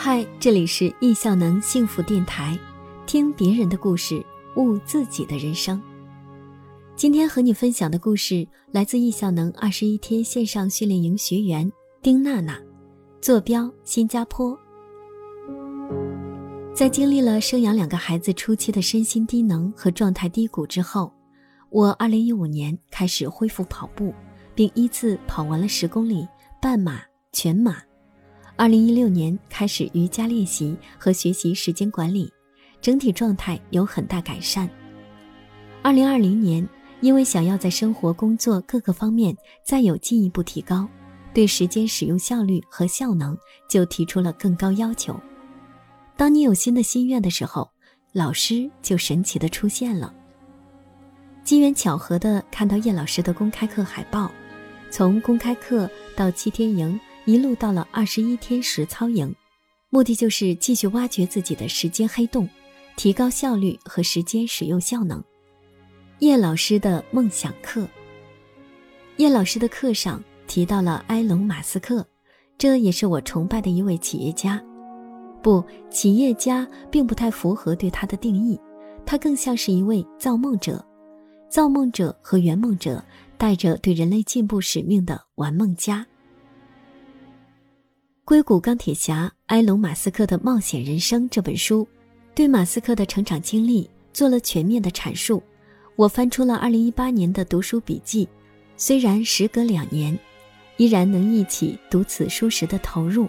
嗨，这里是易效能幸福电台，听别人的故事，悟自己的人生。今天和你分享的故事来自易效能二十一天线上训练营学员丁娜娜，坐标新加坡。在经历了生养两个孩子初期的身心低能和状态低谷之后，我二零一五年开始恢复跑步，并依次跑完了十公里、半马、全马。二零一六年开始瑜伽练习和学习时间管理，整体状态有很大改善。二零二零年，因为想要在生活、工作各个方面再有进一步提高，对时间使用效率和效能就提出了更高要求。当你有新的心愿的时候，老师就神奇的出现了。机缘巧合的看到叶老师的公开课海报，从公开课到七天营。一路到了二十一天实操营，目的就是继续挖掘自己的时间黑洞，提高效率和时间使用效能。叶老师的梦想课。叶老师的课上提到了埃隆·马斯克，这也是我崇拜的一位企业家。不，企业家并不太符合对他的定义，他更像是一位造梦者。造梦者和圆梦者，带着对人类进步使命的玩梦家。《硅谷钢铁侠埃隆·马斯克的冒险人生》这本书，对马斯克的成长经历做了全面的阐述。我翻出了2018年的读书笔记，虽然时隔两年，依然能忆起读此书时的投入。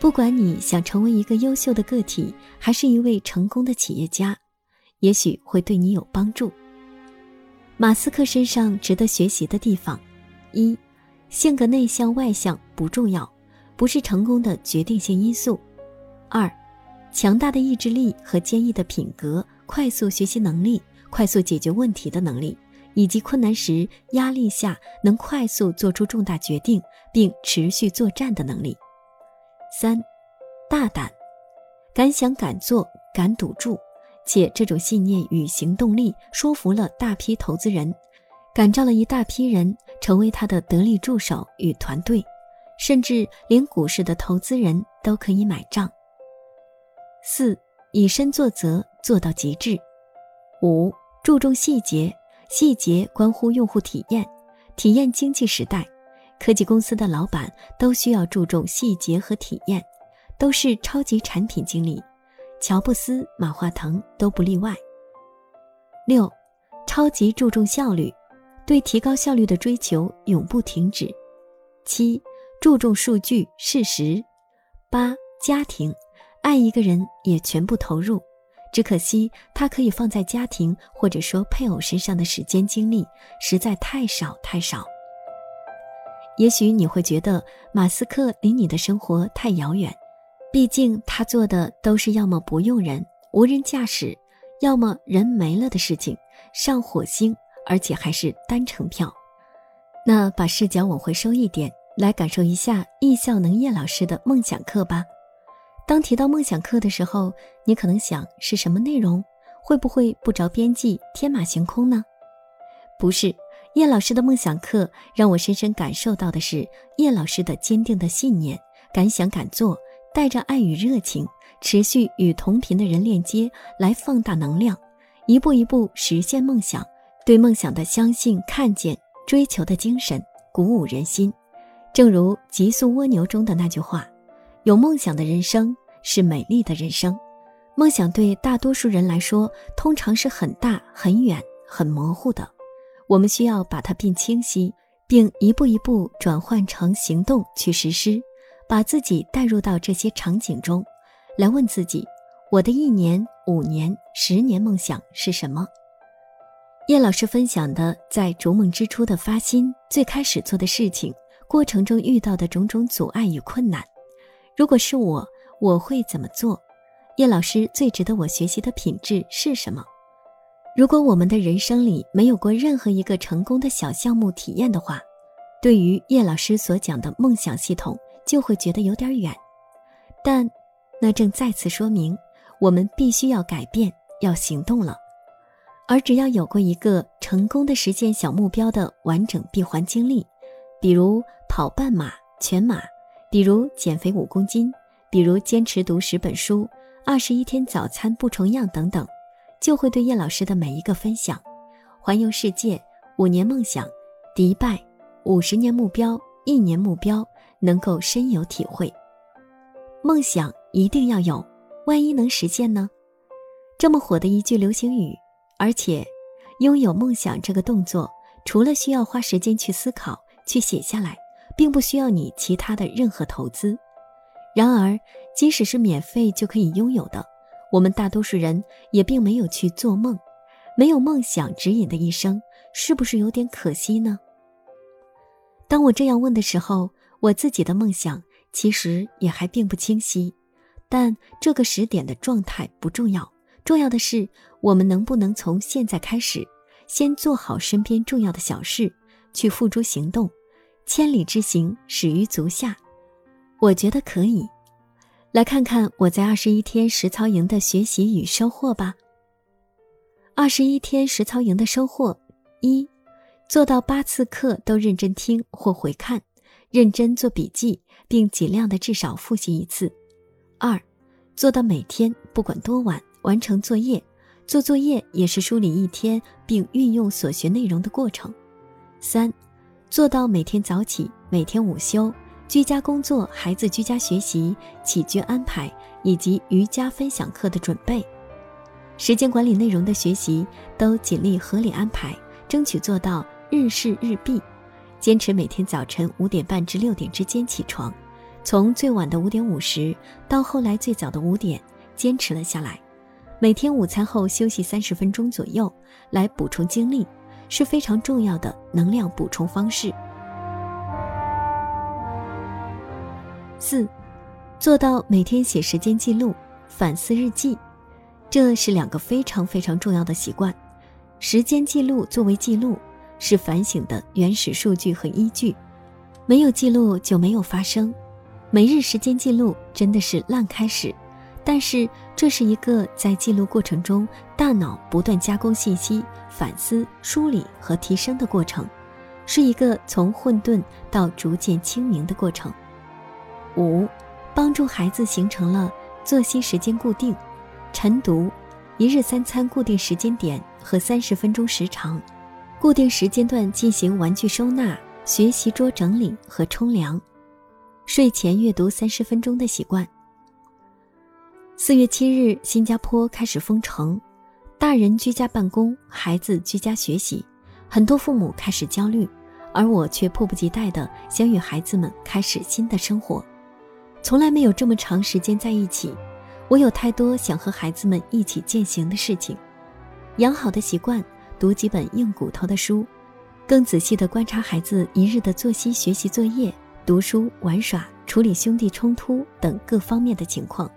不管你想成为一个优秀的个体，还是一位成功的企业家，也许会对你有帮助。马斯克身上值得学习的地方：一，性格内向外向不重要。不是成功的决定性因素。二，强大的意志力和坚毅的品格、快速学习能力、快速解决问题的能力，以及困难时压力下能快速做出重大决定并持续作战的能力。三，大胆，敢想敢做敢赌注，且这种信念与行动力说服了大批投资人，感召了一大批人成为他的得力助手与团队。甚至连股市的投资人都可以买账。四，以身作则，做到极致。五，注重细节，细节关乎用户体验。体验经济时代，科技公司的老板都需要注重细节和体验，都是超级产品经理。乔布斯、马化腾都不例外。六，超级注重效率，对提高效率的追求永不停止。七。注重数据事实，八家庭，爱一个人也全部投入，只可惜他可以放在家庭或者说配偶身上的时间精力实在太少太少。也许你会觉得马斯克离你的生活太遥远，毕竟他做的都是要么不用人无人驾驶，要么人没了的事情，上火星，而且还是单程票。那把视角往回收一点。来感受一下易效能叶老师的梦想课吧。当提到梦想课的时候，你可能想是什么内容？会不会不着边际、天马行空呢？不是，叶老师的梦想课让我深深感受到的是叶老师的坚定的信念，敢想敢做，带着爱与热情，持续与同频的人链接，来放大能量，一步一步实现梦想。对梦想的相信、看见、追求的精神，鼓舞人心。正如《极速蜗牛》中的那句话：“有梦想的人生是美丽的人生。”梦想对大多数人来说，通常是很大、很远、很模糊的。我们需要把它变清晰，并一步一步转换成行动去实施，把自己带入到这些场景中，来问自己：我的一年、五年、十年梦想是什么？叶老师分享的，在逐梦之初的发心，最开始做的事情。过程中遇到的种种阻碍与困难，如果是我，我会怎么做？叶老师最值得我学习的品质是什么？如果我们的人生里没有过任何一个成功的小项目体验的话，对于叶老师所讲的梦想系统就会觉得有点远。但那正再次说明，我们必须要改变，要行动了。而只要有过一个成功的实现小目标的完整闭环经历，比如。跑半马、全马，比如减肥五公斤，比如坚持读十本书、二十一天早餐不重样等等，就会对叶老师的每一个分享、环游世界、五年梦想、迪拜、五十年目标、一年目标能够深有体会。梦想一定要有，万一能实现呢？这么火的一句流行语，而且拥有梦想这个动作，除了需要花时间去思考、去写下来。并不需要你其他的任何投资。然而，即使是免费就可以拥有的，我们大多数人也并没有去做梦。没有梦想指引的一生，是不是有点可惜呢？当我这样问的时候，我自己的梦想其实也还并不清晰。但这个时点的状态不重要，重要的是我们能不能从现在开始，先做好身边重要的小事，去付诸行动。千里之行，始于足下。我觉得可以，来看看我在二十一天实操营的学习与收获吧。二十一天实操营的收获：一，做到八次课都认真听或回看，认真做笔记，并尽量的至少复习一次；二，做到每天不管多晚完成作业，做作业也是梳理一天并运用所学内容的过程；三。做到每天早起，每天午休，居家工作、孩子居家学习、起居安排以及瑜伽分享课的准备，时间管理内容的学习都尽力合理安排，争取做到日事日毕。坚持每天早晨五点半至六点之间起床，从最晚的五点五十到后来最早的五点，坚持了下来。每天午餐后休息三十分钟左右，来补充精力。是非常重要的能量补充方式。四，做到每天写时间记录、反思日记，这是两个非常非常重要的习惯。时间记录作为记录，是反省的原始数据和依据，没有记录就没有发生。每日时间记录真的是烂开始。但是，这是一个在记录过程中，大脑不断加工信息、反思、梳理和提升的过程，是一个从混沌到逐渐清明的过程。五，帮助孩子形成了作息时间固定、晨读、一日三餐固定时间点和三十分钟时长，固定时间段进行玩具收纳、学习桌整理和冲凉，睡前阅读三十分钟的习惯。四月七日，新加坡开始封城，大人居家办公，孩子居家学习，很多父母开始焦虑，而我却迫不及待地想与孩子们开始新的生活。从来没有这么长时间在一起，我有太多想和孩子们一起践行的事情：养好的习惯，读几本硬骨头的书，更仔细地观察孩子一日的作息、学习作业、读书、玩耍、处理兄弟冲突等各方面的情况。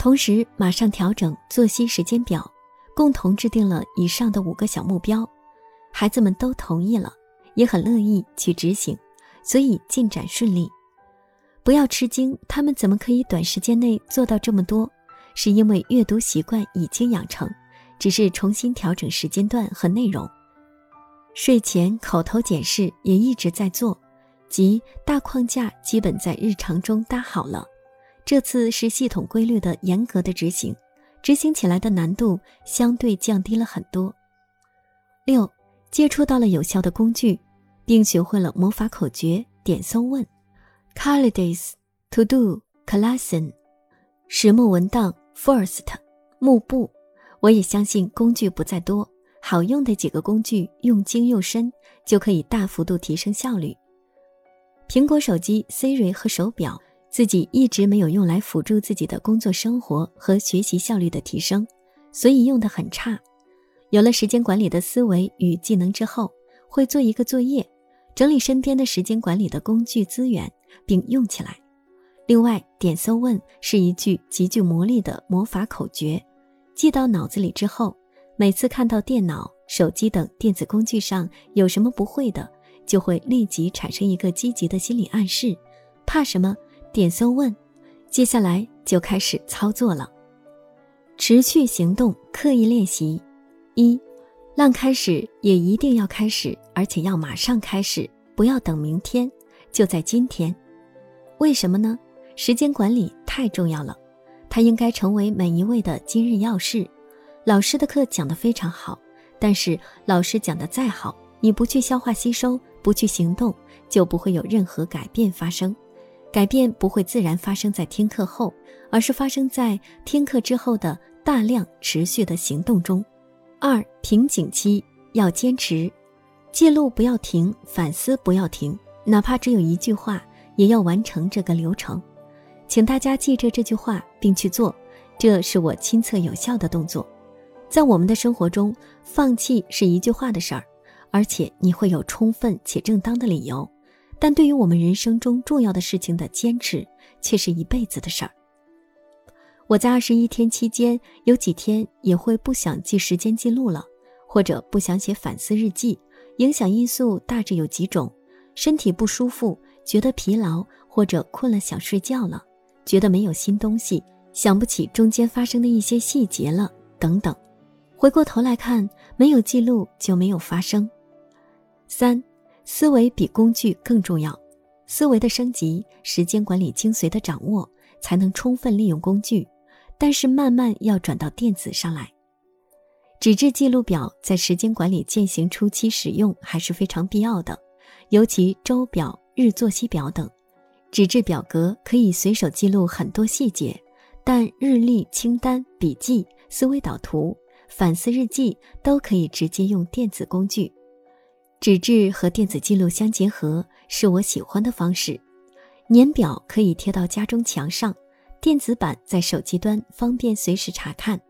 同时，马上调整作息时间表，共同制定了以上的五个小目标，孩子们都同意了，也很乐意去执行，所以进展顺利。不要吃惊，他们怎么可以短时间内做到这么多？是因为阅读习惯已经养成，只是重新调整时间段和内容。睡前口头检视也一直在做，即大框架基本在日常中搭好了。这次是系统规律的、严格的执行，执行起来的难度相对降低了很多。六，接触到了有效的工具，并学会了魔法口诀、点搜问、c a l i d a y s To Do、Classen、石墨文档、First、幕布。我也相信工具不在多，好用的几个工具用精用深，就可以大幅度提升效率。苹果手机、Siri 和手表。自己一直没有用来辅助自己的工作生活和学习效率的提升，所以用的很差。有了时间管理的思维与技能之后，会做一个作业，整理身边的时间管理的工具资源，并用起来。另外，点搜问是一句极具魔力的魔法口诀，记到脑子里之后，每次看到电脑、手机等电子工具上有什么不会的，就会立即产生一个积极的心理暗示：怕什么？点搜问，接下来就开始操作了。持续行动，刻意练习。一，浪开始也一定要开始，而且要马上开始，不要等明天，就在今天。为什么呢？时间管理太重要了，它应该成为每一位的今日要事。老师的课讲得非常好，但是老师讲得再好，你不去消化吸收，不去行动，就不会有任何改变发生。改变不会自然发生在听课后，而是发生在听课之后的大量持续的行动中。二瓶颈期要坚持，记录不要停，反思不要停，哪怕只有一句话，也要完成这个流程。请大家记着这句话并去做，这是我亲测有效的动作。在我们的生活中，放弃是一句话的事儿，而且你会有充分且正当的理由。但对于我们人生中重要的事情的坚持，却是一辈子的事儿。我在二十一天期间，有几天也会不想记时间记录了，或者不想写反思日记。影响因素大致有几种：身体不舒服，觉得疲劳，或者困了想睡觉了，觉得没有新东西，想不起中间发生的一些细节了，等等。回过头来看，没有记录就没有发生。三。思维比工具更重要，思维的升级，时间管理精髓的掌握，才能充分利用工具。但是慢慢要转到电子上来。纸质记录表在时间管理践行初期使用还是非常必要的，尤其周表、日作息表等。纸质表格可以随手记录很多细节，但日历、清单、笔记、思维导图、反思日记都可以直接用电子工具。纸质和电子记录相结合是我喜欢的方式。年表可以贴到家中墙上，电子版在手机端方便随时查看。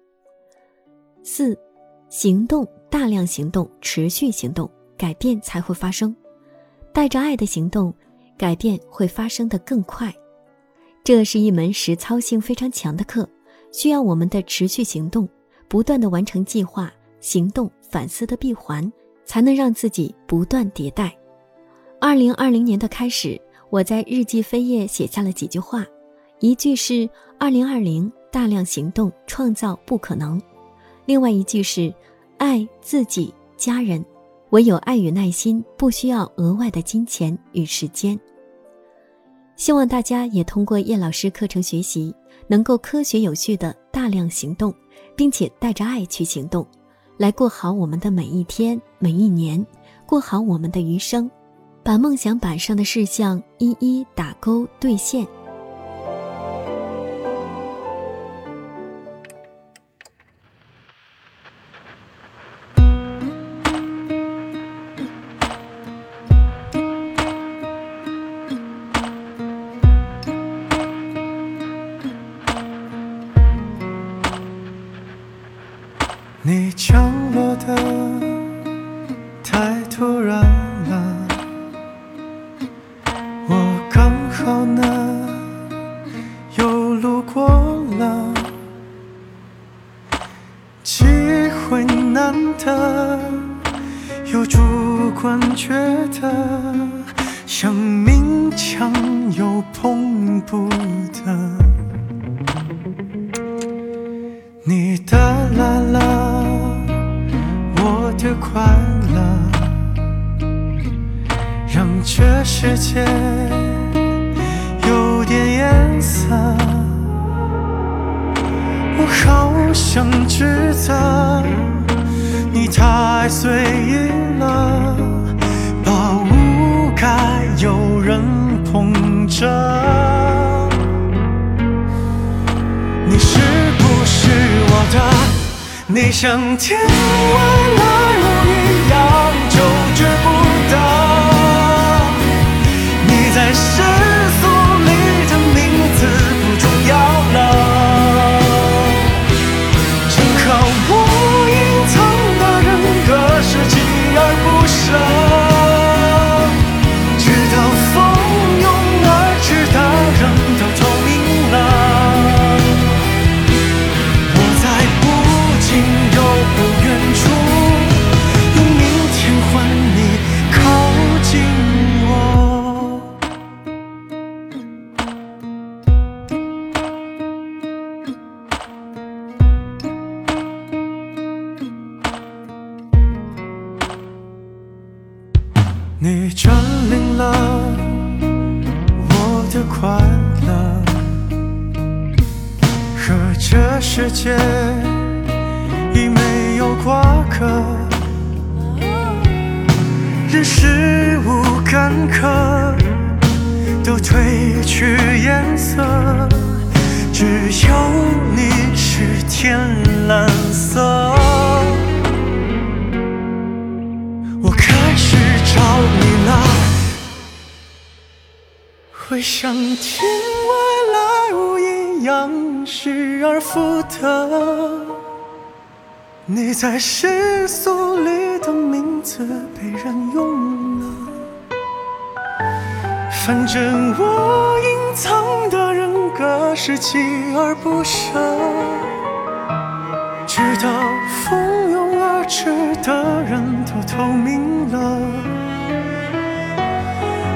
四，行动，大量行动，持续行动，改变才会发生。带着爱的行动，改变会发生的更快。这是一门实操性非常强的课，需要我们的持续行动，不断的完成计划、行动、反思的闭环。才能让自己不断迭代。二零二零年的开始，我在日记扉页写下了几句话，一句是“二零二零大量行动创造不可能”，另外一句是“爱自己家人，唯有爱与耐心，不需要额外的金钱与时间”。希望大家也通过叶老师课程学习，能够科学有序的大量行动，并且带着爱去行动。来过好我们的每一天、每一年，过好我们的余生，把梦想板上的事项一一打勾兑现。的，又主观觉得像勉强又碰不得，你的来了我。的快乐，让这世界有点颜色。我好想指责你太随意了，宝物该有人捧着。你是不是我的？你像天外来物一样，久觉不得。你在世界已没有瓜葛，人事物干渴都褪去颜色，只有你是天蓝色。我开始找你了，会像天外样失而复得。你在世俗里的名字被人用了，反正我隐藏的人格是锲而不舍，直到蜂拥而至的人都透明了，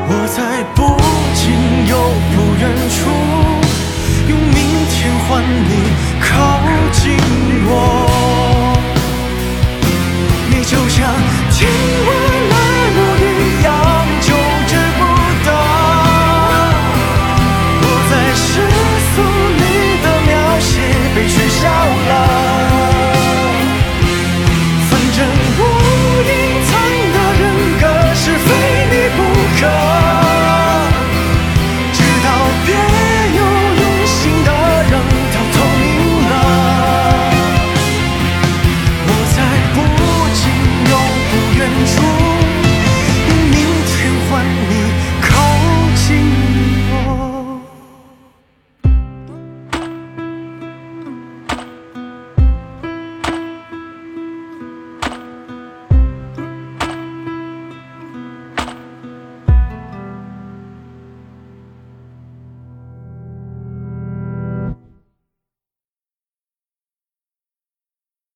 我在不近又不远处用明天